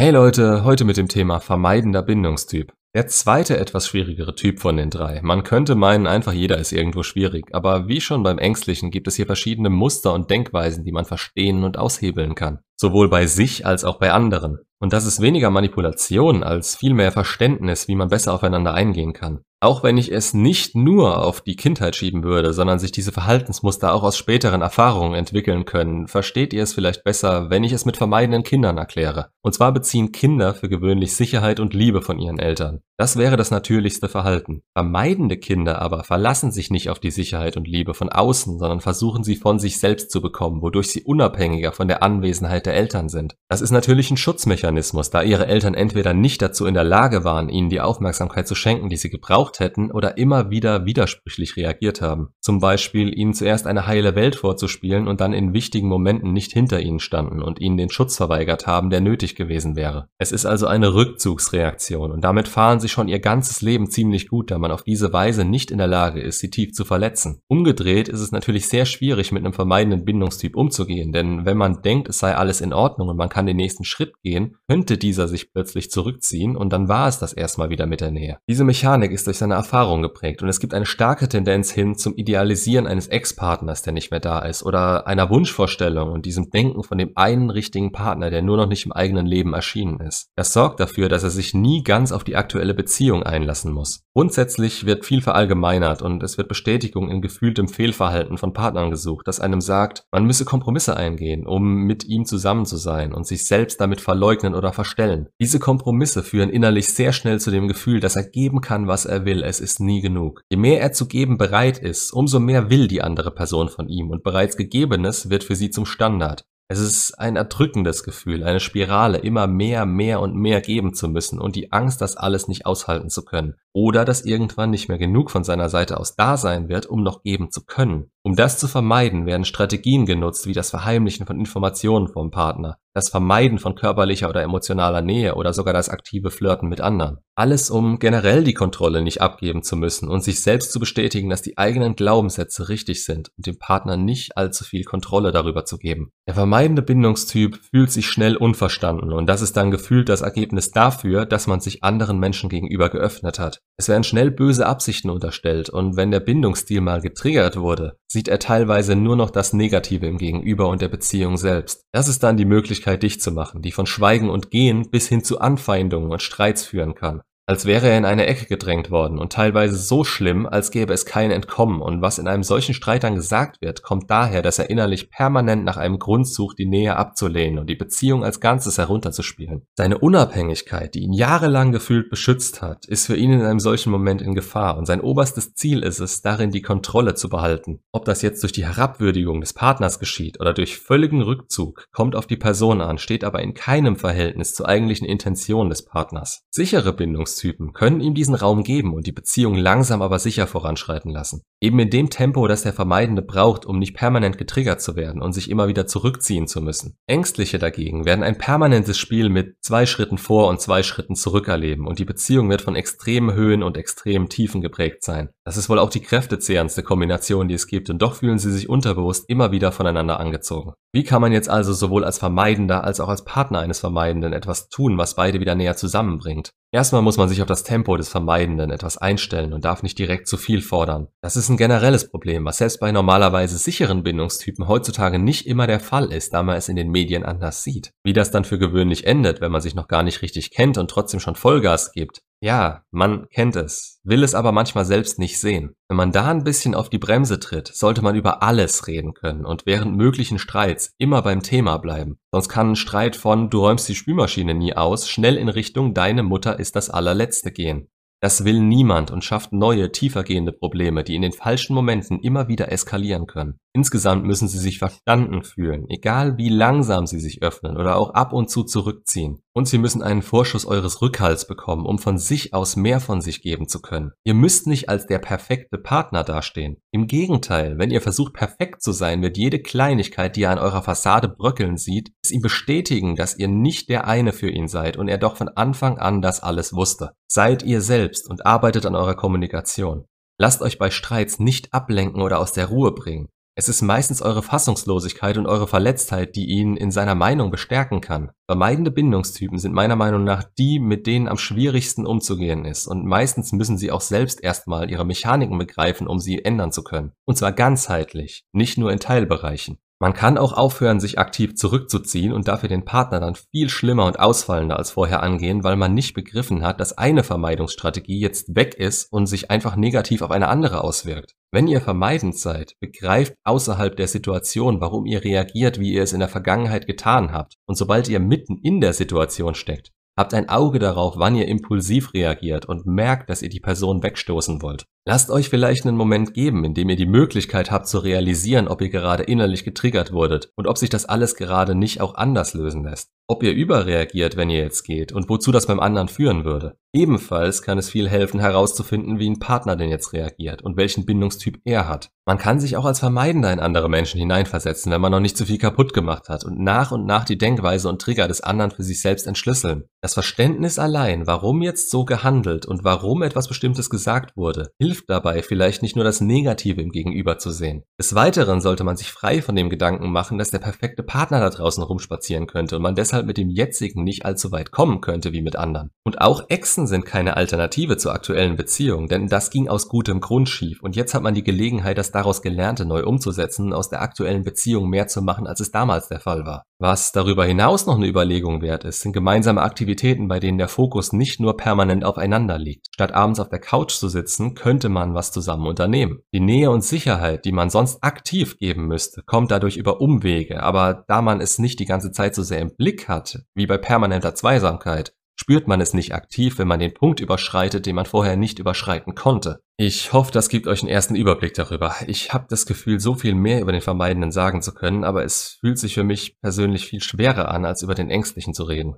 Hey Leute, heute mit dem Thema vermeidender Bindungstyp. Der zweite etwas schwierigere Typ von den drei. Man könnte meinen, einfach jeder ist irgendwo schwierig, aber wie schon beim Ängstlichen gibt es hier verschiedene Muster und Denkweisen, die man verstehen und aushebeln kann. Sowohl bei sich als auch bei anderen. Und das ist weniger Manipulation als vielmehr Verständnis, wie man besser aufeinander eingehen kann. Auch wenn ich es nicht nur auf die Kindheit schieben würde, sondern sich diese Verhaltensmuster auch aus späteren Erfahrungen entwickeln können, versteht ihr es vielleicht besser, wenn ich es mit vermeidenden Kindern erkläre. Und zwar beziehen Kinder für gewöhnlich Sicherheit und Liebe von ihren Eltern. Das wäre das natürlichste Verhalten. Vermeidende Kinder aber verlassen sich nicht auf die Sicherheit und Liebe von außen, sondern versuchen sie von sich selbst zu bekommen, wodurch sie unabhängiger von der Anwesenheit der Eltern sind. Das ist natürlich ein Schutzmechanismus, da ihre Eltern entweder nicht dazu in der Lage waren, ihnen die Aufmerksamkeit zu schenken, die sie gebraucht hätten, oder immer wieder widersprüchlich reagiert haben. Zum Beispiel ihnen zuerst eine heile Welt vorzuspielen und dann in wichtigen Momenten nicht hinter ihnen standen und ihnen den Schutz verweigert haben, der nötig gewesen wäre. Es ist also eine Rückzugsreaktion und damit fahren sie schon ihr ganzes Leben ziemlich gut, da man auf diese Weise nicht in der Lage ist, sie tief zu verletzen. Umgedreht ist es natürlich sehr schwierig, mit einem vermeidenden Bindungstyp umzugehen, denn wenn man denkt, es sei alles in Ordnung und man kann den nächsten Schritt gehen, könnte dieser sich plötzlich zurückziehen und dann war es das erstmal wieder mit der Nähe. Diese Mechanik ist durch seine Erfahrung geprägt und es gibt eine starke Tendenz hin zum Idealisieren eines Ex-Partners, der nicht mehr da ist, oder einer Wunschvorstellung und diesem Denken von dem einen richtigen Partner, der nur noch nicht im eigenen Leben erschienen ist. Das sorgt dafür, dass er sich nie ganz auf die aktuelle Beziehung einlassen muss. Grundsätzlich wird viel verallgemeinert und es wird Bestätigung in gefühltem Fehlverhalten von Partnern gesucht, das einem sagt, man müsse Kompromisse eingehen, um mit ihm zusammen zu sein und sich selbst damit verleugnen oder verstellen. Diese Kompromisse führen innerlich sehr schnell zu dem Gefühl, dass er geben kann, was er will, es ist nie genug. Je mehr er zu geben bereit ist, umso mehr will die andere Person von ihm und bereits Gegebenes wird für sie zum Standard. Es ist ein erdrückendes Gefühl, eine Spirale, immer mehr, mehr und mehr geben zu müssen und die Angst, das alles nicht aushalten zu können. Oder dass irgendwann nicht mehr genug von seiner Seite aus da sein wird, um noch geben zu können. Um das zu vermeiden, werden Strategien genutzt, wie das Verheimlichen von Informationen vom Partner, das Vermeiden von körperlicher oder emotionaler Nähe oder sogar das aktive Flirten mit anderen. Alles, um generell die Kontrolle nicht abgeben zu müssen und sich selbst zu bestätigen, dass die eigenen Glaubenssätze richtig sind und dem Partner nicht allzu viel Kontrolle darüber zu geben. Der vermeidende Bindungstyp fühlt sich schnell unverstanden und das ist dann gefühlt das Ergebnis dafür, dass man sich anderen Menschen gegenüber geöffnet hat. Es werden schnell böse Absichten unterstellt und wenn der Bindungsstil mal getriggert wurde, sieht er teilweise nur noch das Negative im Gegenüber und der Beziehung selbst. Das ist dann die Möglichkeit, dich zu machen, die von Schweigen und Gehen bis hin zu Anfeindungen und Streits führen kann als wäre er in eine Ecke gedrängt worden und teilweise so schlimm, als gäbe es kein Entkommen und was in einem solchen Streit dann gesagt wird, kommt daher, dass er innerlich permanent nach einem Grund sucht, die Nähe abzulehnen und die Beziehung als Ganzes herunterzuspielen. Seine Unabhängigkeit, die ihn jahrelang gefühlt beschützt hat, ist für ihn in einem solchen Moment in Gefahr und sein oberstes Ziel ist es, darin die Kontrolle zu behalten. Ob das jetzt durch die Herabwürdigung des Partners geschieht oder durch völligen Rückzug, kommt auf die Person an, steht aber in keinem Verhältnis zur eigentlichen Intention des Partners. Sichere Bindungs Beziehungstypen können ihm diesen Raum geben und die Beziehung langsam aber sicher voranschreiten lassen. Eben in dem Tempo, das der Vermeidende braucht, um nicht permanent getriggert zu werden und sich immer wieder zurückziehen zu müssen. Ängstliche dagegen werden ein permanentes Spiel mit zwei Schritten vor und zwei Schritten zurück erleben und die Beziehung wird von extremen Höhen und extremen Tiefen geprägt sein. Das ist wohl auch die kräftezehrendste Kombination, die es gibt und doch fühlen sie sich unterbewusst immer wieder voneinander angezogen. Wie kann man jetzt also sowohl als Vermeidender als auch als Partner eines Vermeidenden etwas tun, was beide wieder näher zusammenbringt? Erstmal muss man sich auf das Tempo des Vermeidenden etwas einstellen und darf nicht direkt zu viel fordern. Das ist ein generelles Problem, was selbst bei normalerweise sicheren Bindungstypen heutzutage nicht immer der Fall ist, da man es in den Medien anders sieht. Wie das dann für gewöhnlich endet, wenn man sich noch gar nicht richtig kennt und trotzdem schon Vollgas gibt, ja, man kennt es, will es aber manchmal selbst nicht sehen. Wenn man da ein bisschen auf die Bremse tritt, sollte man über alles reden können und während möglichen Streits immer beim Thema bleiben. Sonst kann ein Streit von du räumst die Spülmaschine nie aus schnell in Richtung deine Mutter ist das allerletzte gehen. Das will niemand und schafft neue, tiefergehende Probleme, die in den falschen Momenten immer wieder eskalieren können. Insgesamt müssen sie sich verstanden fühlen, egal wie langsam sie sich öffnen oder auch ab und zu zurückziehen. Und sie müssen einen Vorschuss eures Rückhalts bekommen, um von sich aus mehr von sich geben zu können. Ihr müsst nicht als der perfekte Partner dastehen. Im Gegenteil, wenn ihr versucht perfekt zu sein, wird jede Kleinigkeit, die er an eurer Fassade bröckeln sieht, es ihm bestätigen, dass ihr nicht der eine für ihn seid und er doch von Anfang an das alles wusste. Seid ihr selbst und arbeitet an eurer Kommunikation. Lasst euch bei Streits nicht ablenken oder aus der Ruhe bringen. Es ist meistens eure Fassungslosigkeit und eure Verletztheit, die ihn in seiner Meinung bestärken kann. Vermeidende Bindungstypen sind meiner Meinung nach die, mit denen am schwierigsten umzugehen ist und meistens müssen sie auch selbst erstmal ihre Mechaniken begreifen, um sie ändern zu können. Und zwar ganzheitlich, nicht nur in Teilbereichen. Man kann auch aufhören, sich aktiv zurückzuziehen und dafür den Partner dann viel schlimmer und ausfallender als vorher angehen, weil man nicht begriffen hat, dass eine Vermeidungsstrategie jetzt weg ist und sich einfach negativ auf eine andere auswirkt. Wenn ihr vermeidend seid, begreift außerhalb der Situation, warum ihr reagiert, wie ihr es in der Vergangenheit getan habt. Und sobald ihr mitten in der Situation steckt, Habt ein Auge darauf, wann ihr impulsiv reagiert und merkt, dass ihr die Person wegstoßen wollt. Lasst euch vielleicht einen Moment geben, in dem ihr die Möglichkeit habt zu realisieren, ob ihr gerade innerlich getriggert wurdet und ob sich das alles gerade nicht auch anders lösen lässt. Ob ihr überreagiert, wenn ihr jetzt geht und wozu das beim anderen führen würde. Ebenfalls kann es viel helfen herauszufinden, wie ein Partner denn jetzt reagiert und welchen Bindungstyp er hat. Man kann sich auch als Vermeidender in andere Menschen hineinversetzen, wenn man noch nicht zu viel kaputt gemacht hat und nach und nach die Denkweise und Trigger des anderen für sich selbst entschlüsseln. Das Verständnis allein, warum jetzt so gehandelt und warum etwas Bestimmtes gesagt wurde, hilft dabei vielleicht nicht nur das Negative im Gegenüber zu sehen. Des Weiteren sollte man sich frei von dem Gedanken machen, dass der perfekte Partner da draußen rumspazieren könnte und man deshalb mit dem jetzigen nicht allzu weit kommen könnte wie mit anderen. Und auch Exen sind keine Alternative zur aktuellen Beziehung, denn das ging aus gutem Grund schief und jetzt hat man die Gelegenheit, das daraus Gelernte neu umzusetzen und aus der aktuellen Beziehung mehr zu machen, als es damals der Fall war. Was darüber hinaus noch eine Überlegung wert ist, sind gemeinsame Aktivitäten, bei denen der Fokus nicht nur permanent aufeinander liegt. Statt abends auf der Couch zu sitzen, könnte man was zusammen unternehmen. Die Nähe und Sicherheit, die man sonst aktiv geben müsste, kommt dadurch über Umwege, aber da man es nicht die ganze Zeit so sehr im Blick hat, wie bei permanenter Zweisamkeit, spürt man es nicht aktiv, wenn man den Punkt überschreitet, den man vorher nicht überschreiten konnte. Ich hoffe, das gibt euch einen ersten Überblick darüber. Ich habe das Gefühl, so viel mehr über den Vermeidenden sagen zu können, aber es fühlt sich für mich persönlich viel schwerer an, als über den Ängstlichen zu reden.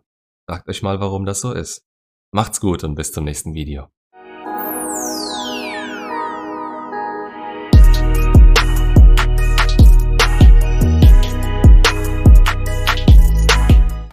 Fragt euch mal, warum das so ist. Macht's gut und bis zum nächsten Video.